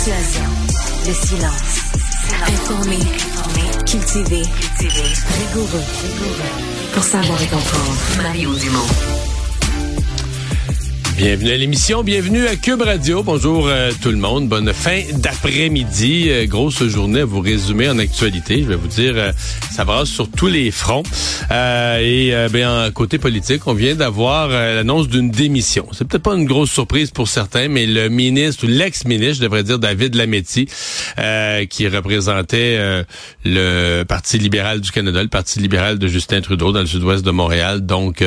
Situation. Le silence. Informé. Informé. Cultivé. Cultivé. Rigoureux. Rigoureux. Pour savoir et comprendre. Mario Dumont. Bienvenue à l'émission, bienvenue à Cube Radio. Bonjour euh, tout le monde, bonne fin d'après-midi. Euh, grosse journée à vous résumer en actualité. Je vais vous dire, euh, ça brasse sur tous les fronts. et bien, en côté politique, on vient d'avoir l'annonce d'une démission. C'est peut-être pas une grosse surprise pour certains, mais le ministre ou l'ex-ministre, je devrais dire David Lametti, qui représentait le Parti libéral du Canada, le Parti libéral de Justin Trudeau dans le sud-ouest de Montréal, donc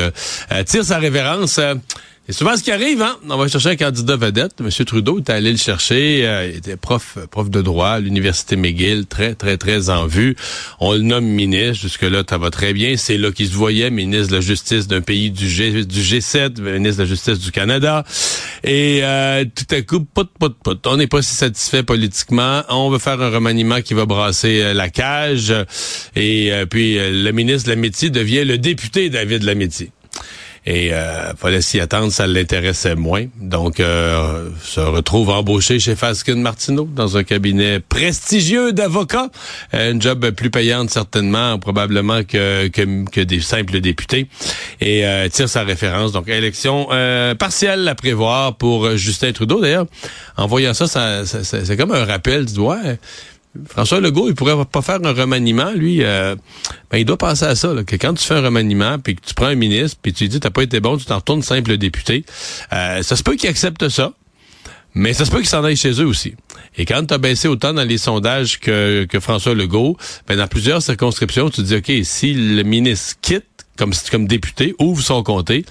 tire sa révérence. C'est souvent ce qui arrive, hein? On va chercher un candidat vedette. M. Trudeau est allé le chercher. Euh, il était prof, prof de droit à l'Université McGill, très, très, très en vue. On le nomme ministre. Jusque-là, ça va très bien. C'est là qu'il se voyait ministre de la Justice d'un pays du, G, du G7, ministre de la Justice du Canada. Et euh, tout à coup, pout, pout, pout. On n'est pas si satisfait politiquement. On veut faire un remaniement qui va brasser euh, la cage. Et puis, le ministre de la Métier devient le député David Lametti. Et euh, fallait s'y attendre, ça l'intéressait moins. Donc, euh, se retrouve embauché chez Faskin Martineau dans un cabinet prestigieux d'avocats. Euh, une job plus payante certainement, probablement que, que, que des simples députés. Et euh, tire sa référence. Donc, élection euh, partielle à prévoir pour Justin Trudeau. D'ailleurs, en voyant ça, ça, c'est comme un rappel du doigt. François Legault, il pourrait pas faire un remaniement, lui. Euh, ben, il doit penser à ça, que quand tu fais un remaniement, puis que tu prends un ministre, puis tu dis t'as pas été bon, tu t'en retournes simple député. Euh, ça se peut qu'il accepte ça. Mais ça se peut qu'il s'en aille chez eux aussi. Et quand tu as baissé autant dans les sondages que, que François Legault, ben dans plusieurs circonscriptions, tu te dis, OK, si le ministre quitte comme, comme député, ouvre son comté,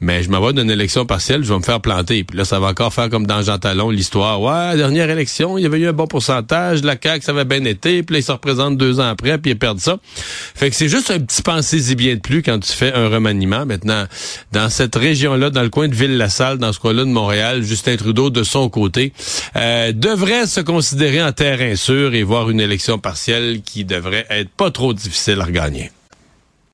mais je m'en vais d'une élection partielle, je vais me faire planter. Puis là, ça va encore faire comme dans Jean Talon, l'histoire. Ouais, dernière élection, il y avait eu un bon pourcentage, la CAQ, ça avait bien été, puis là, il se représente deux ans après, puis il perd ça. Fait que c'est juste un petit pensée bien de plus quand tu fais un remaniement. Maintenant, dans cette région-là, dans le coin de Ville-la-Salle, dans ce coin-là de Montréal, Justin Trudeau, de son côté, euh, devrait se considérer en terrain sûr et voir une élection partielle qui devrait être pas trop difficile à regagner.